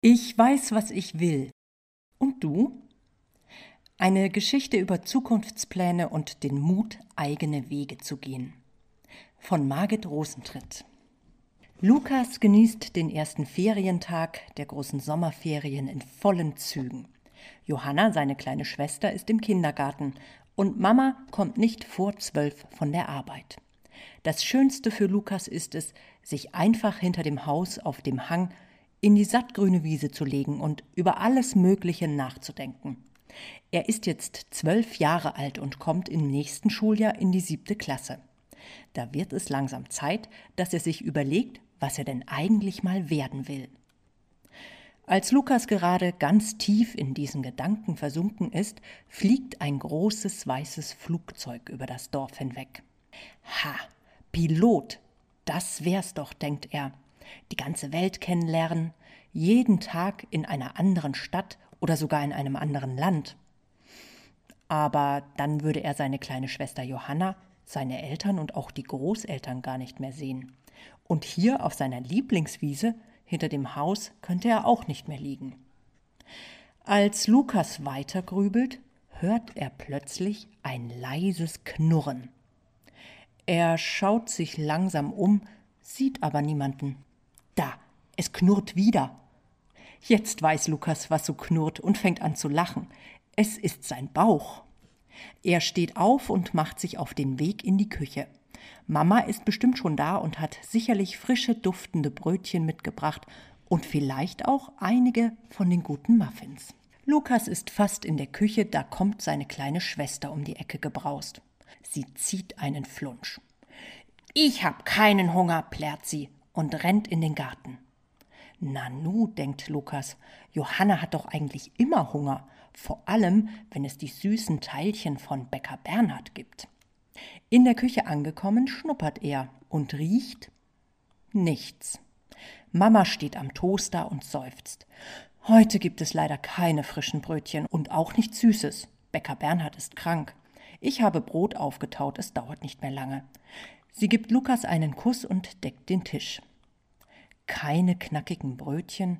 Ich weiß, was ich will. Und du? Eine Geschichte über Zukunftspläne und den Mut, eigene Wege zu gehen. Von Margit Rosentritt. Lukas genießt den ersten Ferientag der großen Sommerferien in vollen Zügen. Johanna, seine kleine Schwester, ist im Kindergarten und Mama kommt nicht vor zwölf von der Arbeit. Das Schönste für Lukas ist es, sich einfach hinter dem Haus auf dem Hang in die sattgrüne Wiese zu legen und über alles Mögliche nachzudenken. Er ist jetzt zwölf Jahre alt und kommt im nächsten Schuljahr in die siebte Klasse. Da wird es langsam Zeit, dass er sich überlegt, was er denn eigentlich mal werden will. Als Lukas gerade ganz tief in diesen Gedanken versunken ist, fliegt ein großes weißes Flugzeug über das Dorf hinweg. Ha, Pilot, das wär's doch, denkt er die ganze Welt kennenlernen, jeden Tag in einer anderen Stadt oder sogar in einem anderen Land. Aber dann würde er seine kleine Schwester Johanna, seine Eltern und auch die Großeltern gar nicht mehr sehen. Und hier auf seiner Lieblingswiese hinter dem Haus könnte er auch nicht mehr liegen. Als Lukas weitergrübelt, hört er plötzlich ein leises Knurren. Er schaut sich langsam um, sieht aber niemanden. Da, es knurrt wieder. Jetzt weiß Lukas, was so knurrt und fängt an zu lachen. Es ist sein Bauch. Er steht auf und macht sich auf den Weg in die Küche. Mama ist bestimmt schon da und hat sicherlich frische, duftende Brötchen mitgebracht und vielleicht auch einige von den guten Muffins. Lukas ist fast in der Küche, da kommt seine kleine Schwester um die Ecke gebraust. Sie zieht einen Flunsch. Ich hab keinen Hunger, plärrt sie und rennt in den Garten. Nanu, denkt Lukas, Johanna hat doch eigentlich immer Hunger, vor allem wenn es die süßen Teilchen von Bäcker Bernhard gibt. In der Küche angekommen, schnuppert er und riecht nichts. Mama steht am Toaster und seufzt. Heute gibt es leider keine frischen Brötchen und auch nichts Süßes. Bäcker Bernhard ist krank. Ich habe Brot aufgetaut, es dauert nicht mehr lange. Sie gibt Lukas einen Kuss und deckt den Tisch keine knackigen Brötchen,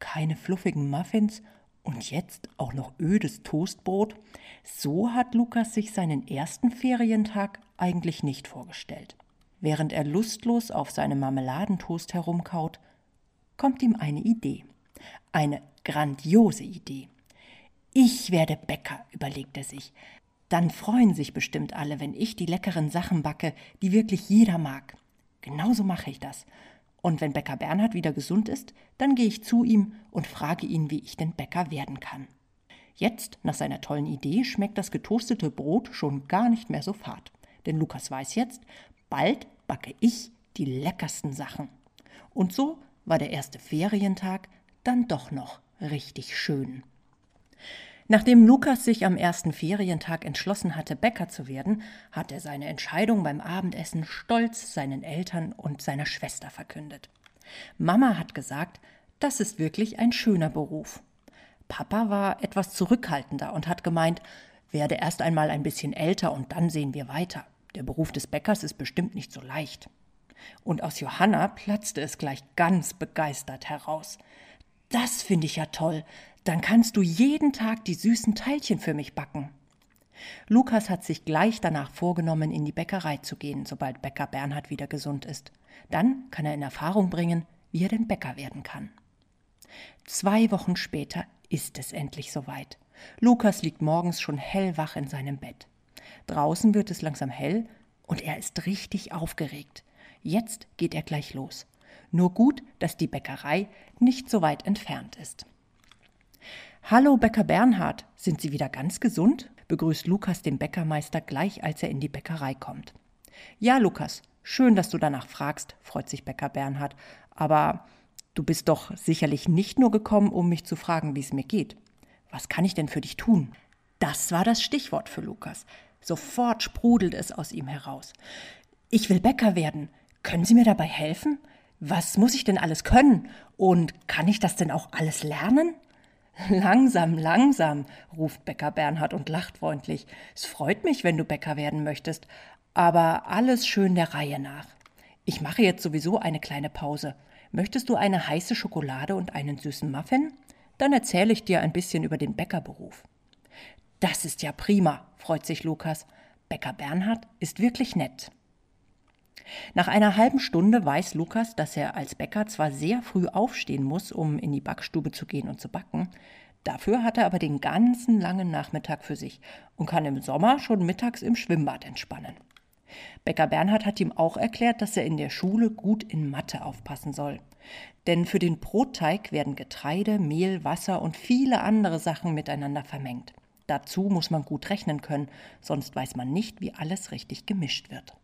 keine fluffigen Muffins und jetzt auch noch ödes Toastbrot. So hat Lukas sich seinen ersten Ferientag eigentlich nicht vorgestellt. Während er lustlos auf seinem Marmeladentoast herumkaut, kommt ihm eine Idee. Eine grandiose Idee. Ich werde Bäcker, überlegt er sich. Dann freuen sich bestimmt alle, wenn ich die leckeren Sachen backe, die wirklich jeder mag. Genauso mache ich das. Und wenn Bäcker Bernhard wieder gesund ist, dann gehe ich zu ihm und frage ihn, wie ich denn Bäcker werden kann. Jetzt, nach seiner tollen Idee, schmeckt das getoastete Brot schon gar nicht mehr so fad. Denn Lukas weiß jetzt, bald backe ich die leckersten Sachen. Und so war der erste Ferientag dann doch noch richtig schön. Nachdem Lukas sich am ersten Ferientag entschlossen hatte, Bäcker zu werden, hat er seine Entscheidung beim Abendessen stolz seinen Eltern und seiner Schwester verkündet. Mama hat gesagt, das ist wirklich ein schöner Beruf. Papa war etwas zurückhaltender und hat gemeint, werde erst einmal ein bisschen älter und dann sehen wir weiter. Der Beruf des Bäckers ist bestimmt nicht so leicht. Und aus Johanna platzte es gleich ganz begeistert heraus. Das finde ich ja toll. Dann kannst du jeden Tag die süßen Teilchen für mich backen. Lukas hat sich gleich danach vorgenommen, in die Bäckerei zu gehen, sobald Bäcker Bernhard wieder gesund ist. Dann kann er in Erfahrung bringen, wie er denn Bäcker werden kann. Zwei Wochen später ist es endlich soweit. Lukas liegt morgens schon hellwach in seinem Bett. Draußen wird es langsam hell und er ist richtig aufgeregt. Jetzt geht er gleich los. Nur gut, dass die Bäckerei nicht so weit entfernt ist. Hallo, Bäcker Bernhard, sind Sie wieder ganz gesund? begrüßt Lukas den Bäckermeister gleich, als er in die Bäckerei kommt. Ja, Lukas, schön, dass du danach fragst, freut sich Bäcker Bernhard. Aber du bist doch sicherlich nicht nur gekommen, um mich zu fragen, wie es mir geht. Was kann ich denn für dich tun? Das war das Stichwort für Lukas. Sofort sprudelt es aus ihm heraus. Ich will Bäcker werden. Können Sie mir dabei helfen? Was muss ich denn alles können? Und kann ich das denn auch alles lernen? Langsam, langsam, ruft Bäcker Bernhard und lacht freundlich. Es freut mich, wenn du Bäcker werden möchtest, aber alles schön der Reihe nach. Ich mache jetzt sowieso eine kleine Pause. Möchtest du eine heiße Schokolade und einen süßen Muffin? Dann erzähle ich dir ein bisschen über den Bäckerberuf. Das ist ja prima, freut sich Lukas. Bäcker Bernhard ist wirklich nett. Nach einer halben Stunde weiß Lukas, dass er als Bäcker zwar sehr früh aufstehen muss, um in die Backstube zu gehen und zu backen, dafür hat er aber den ganzen langen Nachmittag für sich und kann im Sommer schon mittags im Schwimmbad entspannen. Bäcker Bernhard hat ihm auch erklärt, dass er in der Schule gut in Mathe aufpassen soll. Denn für den Brotteig werden Getreide, Mehl, Wasser und viele andere Sachen miteinander vermengt. Dazu muss man gut rechnen können, sonst weiß man nicht, wie alles richtig gemischt wird.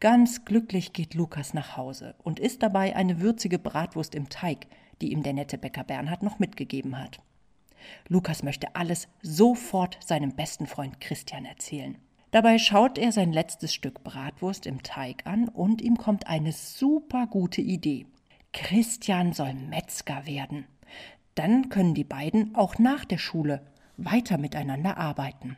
Ganz glücklich geht Lukas nach Hause und isst dabei eine würzige Bratwurst im Teig, die ihm der nette Bäcker Bernhard noch mitgegeben hat. Lukas möchte alles sofort seinem besten Freund Christian erzählen. Dabei schaut er sein letztes Stück Bratwurst im Teig an und ihm kommt eine super gute Idee. Christian soll Metzger werden. Dann können die beiden auch nach der Schule weiter miteinander arbeiten.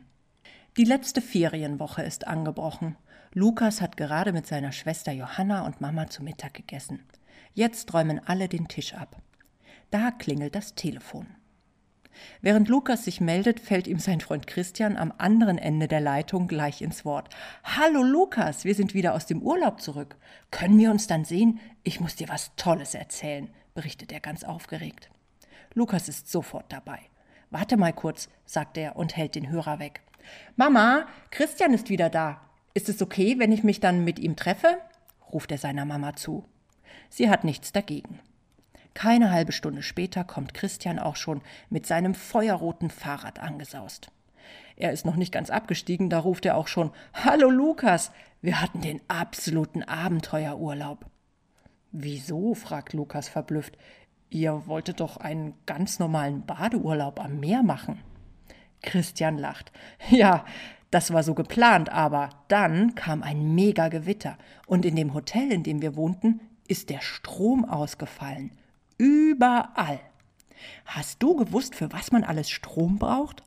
Die letzte Ferienwoche ist angebrochen. Lukas hat gerade mit seiner Schwester Johanna und Mama zu Mittag gegessen. Jetzt räumen alle den Tisch ab. Da klingelt das Telefon. Während Lukas sich meldet, fällt ihm sein Freund Christian am anderen Ende der Leitung gleich ins Wort. Hallo Lukas, wir sind wieder aus dem Urlaub zurück. Können wir uns dann sehen? Ich muss dir was Tolles erzählen, berichtet er ganz aufgeregt. Lukas ist sofort dabei. Warte mal kurz, sagt er und hält den Hörer weg. Mama, Christian ist wieder da. Ist es okay, wenn ich mich dann mit ihm treffe? ruft er seiner Mama zu. Sie hat nichts dagegen. Keine halbe Stunde später kommt Christian auch schon mit seinem feuerroten Fahrrad angesaust. Er ist noch nicht ganz abgestiegen, da ruft er auch schon Hallo Lukas, wir hatten den absoluten Abenteuerurlaub. Wieso? fragt Lukas verblüfft. Ihr wolltet doch einen ganz normalen Badeurlaub am Meer machen. Christian lacht. Ja, das war so geplant, aber dann kam ein Megagewitter und in dem Hotel, in dem wir wohnten, ist der Strom ausgefallen. Überall. Hast du gewusst, für was man alles Strom braucht?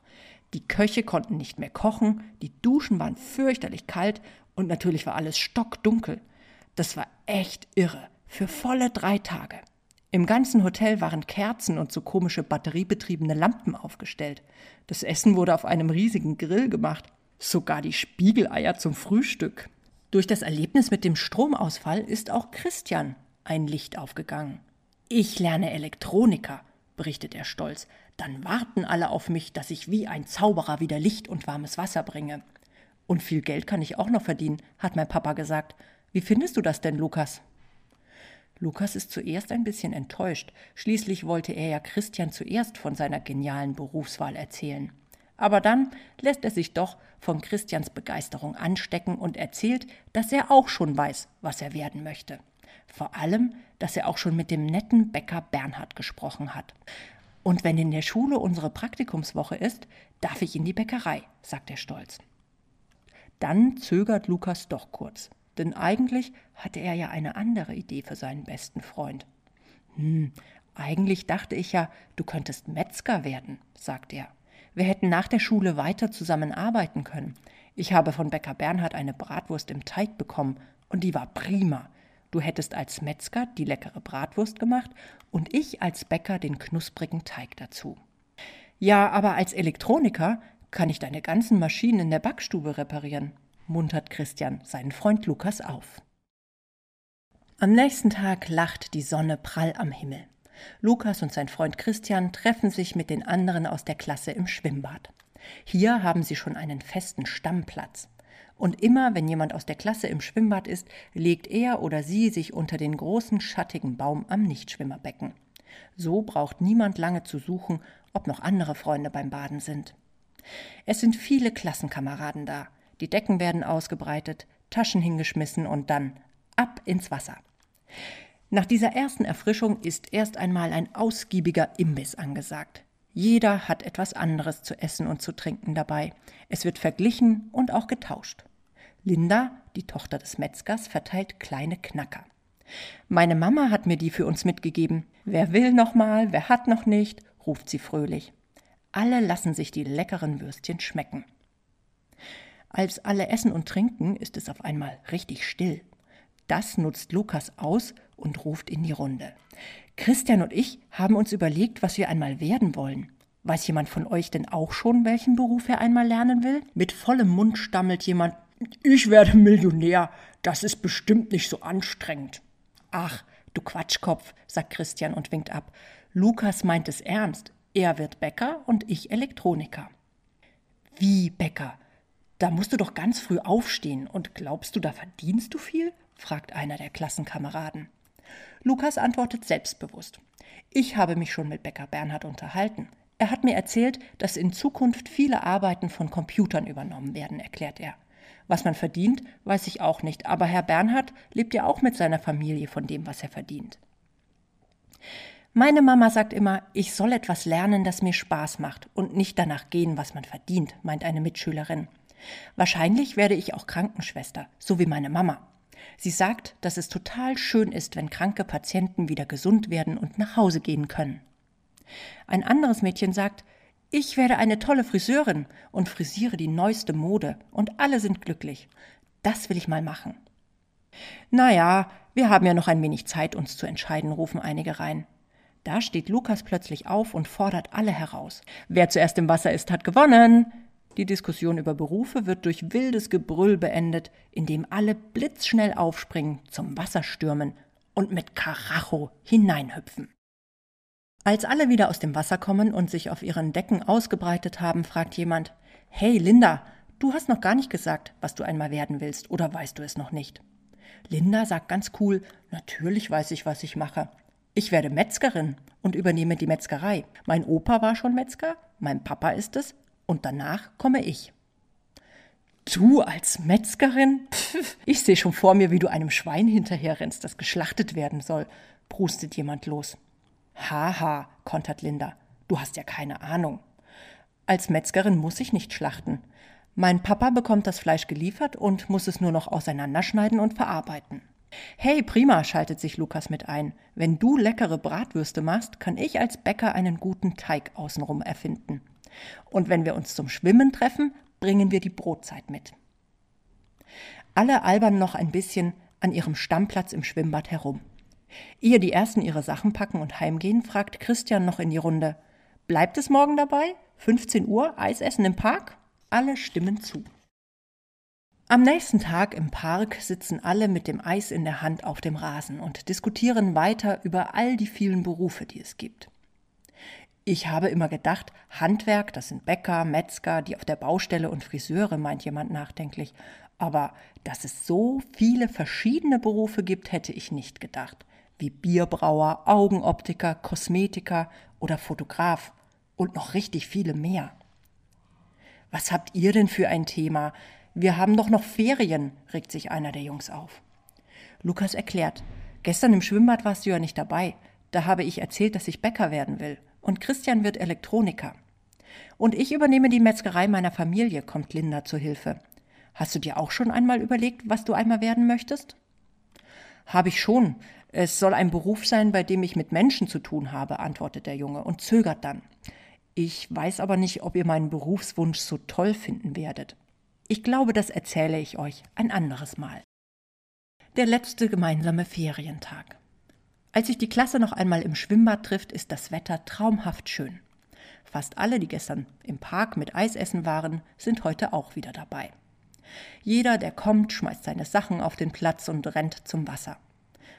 Die Köche konnten nicht mehr kochen, die Duschen waren fürchterlich kalt und natürlich war alles stockdunkel. Das war echt irre. Für volle drei Tage. Im ganzen Hotel waren Kerzen und so komische batteriebetriebene Lampen aufgestellt. Das Essen wurde auf einem riesigen Grill gemacht. Sogar die Spiegeleier zum Frühstück. Durch das Erlebnis mit dem Stromausfall ist auch Christian ein Licht aufgegangen. Ich lerne Elektroniker, berichtet er stolz. Dann warten alle auf mich, dass ich wie ein Zauberer wieder Licht und warmes Wasser bringe. Und viel Geld kann ich auch noch verdienen, hat mein Papa gesagt. Wie findest du das denn, Lukas? Lukas ist zuerst ein bisschen enttäuscht. Schließlich wollte er ja Christian zuerst von seiner genialen Berufswahl erzählen. Aber dann lässt er sich doch von Christians Begeisterung anstecken und erzählt, dass er auch schon weiß, was er werden möchte. Vor allem, dass er auch schon mit dem netten Bäcker Bernhard gesprochen hat. Und wenn in der Schule unsere Praktikumswoche ist, darf ich in die Bäckerei, sagt er stolz. Dann zögert Lukas doch kurz, denn eigentlich hatte er ja eine andere Idee für seinen besten Freund. Hm, eigentlich dachte ich ja, du könntest Metzger werden, sagt er. Wir hätten nach der Schule weiter zusammenarbeiten können. Ich habe von Bäcker Bernhard eine Bratwurst im Teig bekommen und die war prima. Du hättest als Metzger die leckere Bratwurst gemacht und ich als Bäcker den knusprigen Teig dazu. Ja, aber als Elektroniker kann ich deine ganzen Maschinen in der Backstube reparieren, muntert Christian seinen Freund Lukas auf. Am nächsten Tag lacht die Sonne prall am Himmel. Lukas und sein Freund Christian treffen sich mit den anderen aus der Klasse im Schwimmbad. Hier haben sie schon einen festen Stammplatz. Und immer, wenn jemand aus der Klasse im Schwimmbad ist, legt er oder sie sich unter den großen schattigen Baum am Nichtschwimmerbecken. So braucht niemand lange zu suchen, ob noch andere Freunde beim Baden sind. Es sind viele Klassenkameraden da. Die Decken werden ausgebreitet, Taschen hingeschmissen und dann ab ins Wasser. Nach dieser ersten Erfrischung ist erst einmal ein ausgiebiger Imbiss angesagt. Jeder hat etwas anderes zu essen und zu trinken dabei. Es wird verglichen und auch getauscht. Linda, die Tochter des Metzgers, verteilt kleine Knacker. Meine Mama hat mir die für uns mitgegeben. Wer will noch mal, wer hat noch nicht, ruft sie fröhlich. Alle lassen sich die leckeren Würstchen schmecken. Als alle essen und trinken, ist es auf einmal richtig still. Das nutzt Lukas aus und ruft in die Runde. Christian und ich haben uns überlegt, was wir einmal werden wollen. Weiß jemand von euch denn auch schon, welchen Beruf er einmal lernen will? Mit vollem Mund stammelt jemand, ich werde Millionär, das ist bestimmt nicht so anstrengend. Ach, du Quatschkopf, sagt Christian und winkt ab. Lukas meint es ernst. Er wird Bäcker und ich Elektroniker. Wie Bäcker? Da musst du doch ganz früh aufstehen und glaubst du, da verdienst du viel? fragt einer der Klassenkameraden. Lukas antwortet selbstbewusst. Ich habe mich schon mit Bäcker Bernhard unterhalten. Er hat mir erzählt, dass in Zukunft viele Arbeiten von Computern übernommen werden, erklärt er. Was man verdient, weiß ich auch nicht, aber Herr Bernhard lebt ja auch mit seiner Familie von dem, was er verdient. Meine Mama sagt immer, ich soll etwas lernen, das mir Spaß macht und nicht danach gehen, was man verdient, meint eine Mitschülerin. Wahrscheinlich werde ich auch Krankenschwester, so wie meine Mama. Sie sagt, dass es total schön ist, wenn kranke Patienten wieder gesund werden und nach Hause gehen können. Ein anderes Mädchen sagt, ich werde eine tolle Friseurin und frisiere die neueste Mode und alle sind glücklich. Das will ich mal machen. Na ja, wir haben ja noch ein wenig Zeit, uns zu entscheiden, rufen einige rein. Da steht Lukas plötzlich auf und fordert alle heraus. Wer zuerst im Wasser ist, hat gewonnen. Die Diskussion über Berufe wird durch wildes Gebrüll beendet, indem alle blitzschnell aufspringen, zum Wasser stürmen und mit Karacho hineinhüpfen. Als alle wieder aus dem Wasser kommen und sich auf ihren Decken ausgebreitet haben, fragt jemand Hey Linda, du hast noch gar nicht gesagt, was du einmal werden willst, oder weißt du es noch nicht? Linda sagt ganz cool Natürlich weiß ich, was ich mache. Ich werde Metzgerin und übernehme die Metzgerei. Mein Opa war schon Metzger, mein Papa ist es, und danach komme ich. Du als Metzgerin? Pff, ich sehe schon vor mir, wie du einem Schwein hinterherrennst, das geschlachtet werden soll, prustet jemand los. Haha, kontert Linda, du hast ja keine Ahnung. Als Metzgerin muss ich nicht schlachten. Mein Papa bekommt das Fleisch geliefert und muss es nur noch auseinanderschneiden und verarbeiten. Hey, prima, schaltet sich Lukas mit ein. Wenn du leckere Bratwürste machst, kann ich als Bäcker einen guten Teig außenrum erfinden. Und wenn wir uns zum Schwimmen treffen, bringen wir die Brotzeit mit. Alle albern noch ein bisschen an ihrem Stammplatz im Schwimmbad herum. Ehe die ersten ihre Sachen packen und heimgehen, fragt Christian noch in die Runde: Bleibt es morgen dabei? 15 Uhr, Eisessen im Park? Alle stimmen zu. Am nächsten Tag im Park sitzen alle mit dem Eis in der Hand auf dem Rasen und diskutieren weiter über all die vielen Berufe, die es gibt. Ich habe immer gedacht, Handwerk, das sind Bäcker, Metzger, die auf der Baustelle und Friseure, meint jemand nachdenklich. Aber dass es so viele verschiedene Berufe gibt, hätte ich nicht gedacht. Wie Bierbrauer, Augenoptiker, Kosmetiker oder Fotograf und noch richtig viele mehr. Was habt ihr denn für ein Thema? Wir haben doch noch Ferien, regt sich einer der Jungs auf. Lukas erklärt, gestern im Schwimmbad warst du ja nicht dabei. Da habe ich erzählt, dass ich Bäcker werden will und Christian wird Elektroniker. Und ich übernehme die Metzgerei meiner Familie, kommt Linda zur Hilfe. Hast du dir auch schon einmal überlegt, was du einmal werden möchtest? Habe ich schon. Es soll ein Beruf sein, bei dem ich mit Menschen zu tun habe, antwortet der Junge und zögert dann. Ich weiß aber nicht, ob ihr meinen Berufswunsch so toll finden werdet. Ich glaube, das erzähle ich euch ein anderes Mal. Der letzte gemeinsame Ferientag. Als sich die Klasse noch einmal im Schwimmbad trifft, ist das Wetter traumhaft schön. Fast alle, die gestern im Park mit Eisessen waren, sind heute auch wieder dabei. Jeder, der kommt, schmeißt seine Sachen auf den Platz und rennt zum Wasser.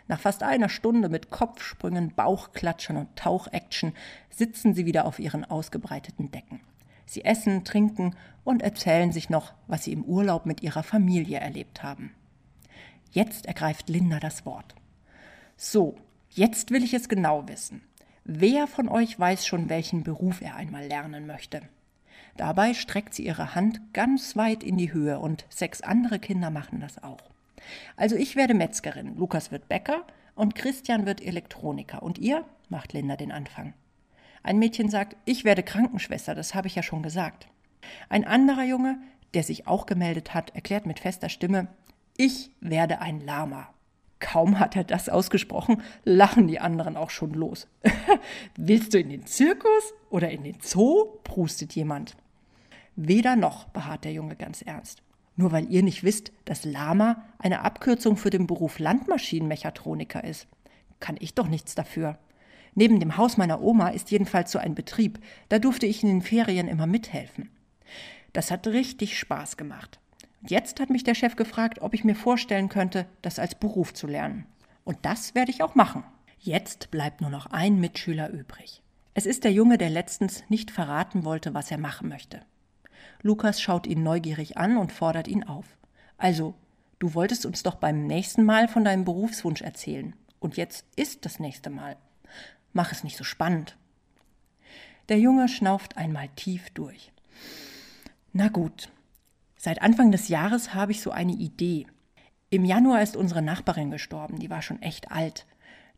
Nach fast einer Stunde mit Kopfsprüngen, Bauchklatschen und Tauchaction sitzen sie wieder auf ihren ausgebreiteten Decken. Sie essen, trinken und erzählen sich noch, was sie im Urlaub mit ihrer Familie erlebt haben. Jetzt ergreift Linda das Wort. So, Jetzt will ich es genau wissen. Wer von euch weiß schon, welchen Beruf er einmal lernen möchte? Dabei streckt sie ihre Hand ganz weit in die Höhe und sechs andere Kinder machen das auch. Also ich werde Metzgerin, Lukas wird Bäcker und Christian wird Elektroniker. Und ihr? macht Linda den Anfang. Ein Mädchen sagt, ich werde Krankenschwester, das habe ich ja schon gesagt. Ein anderer Junge, der sich auch gemeldet hat, erklärt mit fester Stimme, ich werde ein Lama. Kaum hat er das ausgesprochen, lachen die anderen auch schon los. Willst du in den Zirkus oder in den Zoo? prustet jemand. Weder noch, beharrt der Junge ganz ernst. Nur weil ihr nicht wisst, dass Lama eine Abkürzung für den Beruf Landmaschinenmechatroniker ist. kann ich doch nichts dafür. Neben dem Haus meiner Oma ist jedenfalls so ein Betrieb, da durfte ich in den Ferien immer mithelfen. Das hat richtig Spaß gemacht. Jetzt hat mich der Chef gefragt, ob ich mir vorstellen könnte, das als Beruf zu lernen. Und das werde ich auch machen. Jetzt bleibt nur noch ein Mitschüler übrig. Es ist der Junge, der letztens nicht verraten wollte, was er machen möchte. Lukas schaut ihn neugierig an und fordert ihn auf. Also, du wolltest uns doch beim nächsten Mal von deinem Berufswunsch erzählen. Und jetzt ist das nächste Mal. Mach es nicht so spannend. Der Junge schnauft einmal tief durch. Na gut. Seit Anfang des Jahres habe ich so eine Idee. Im Januar ist unsere Nachbarin gestorben, die war schon echt alt.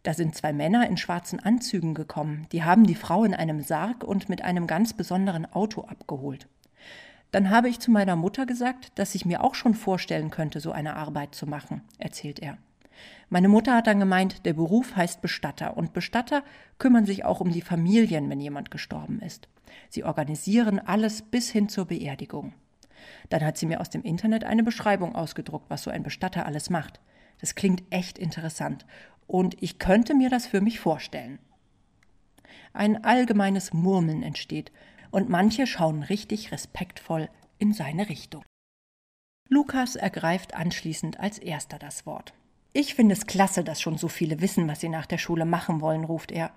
Da sind zwei Männer in schwarzen Anzügen gekommen, die haben die Frau in einem Sarg und mit einem ganz besonderen Auto abgeholt. Dann habe ich zu meiner Mutter gesagt, dass ich mir auch schon vorstellen könnte, so eine Arbeit zu machen, erzählt er. Meine Mutter hat dann gemeint, der Beruf heißt Bestatter und Bestatter kümmern sich auch um die Familien, wenn jemand gestorben ist. Sie organisieren alles bis hin zur Beerdigung. Dann hat sie mir aus dem Internet eine Beschreibung ausgedruckt, was so ein Bestatter alles macht. Das klingt echt interessant und ich könnte mir das für mich vorstellen. Ein allgemeines Murmeln entsteht und manche schauen richtig respektvoll in seine Richtung. Lukas ergreift anschließend als erster das Wort. Ich finde es klasse, dass schon so viele wissen, was sie nach der Schule machen wollen, ruft er.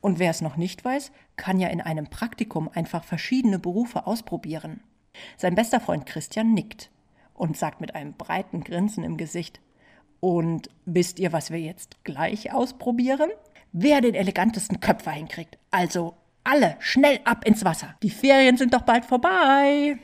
Und wer es noch nicht weiß, kann ja in einem Praktikum einfach verschiedene Berufe ausprobieren. Sein bester Freund Christian nickt und sagt mit einem breiten Grinsen im Gesicht Und wisst ihr, was wir jetzt gleich ausprobieren? Wer den elegantesten Köpfer hinkriegt. Also alle schnell ab ins Wasser. Die Ferien sind doch bald vorbei.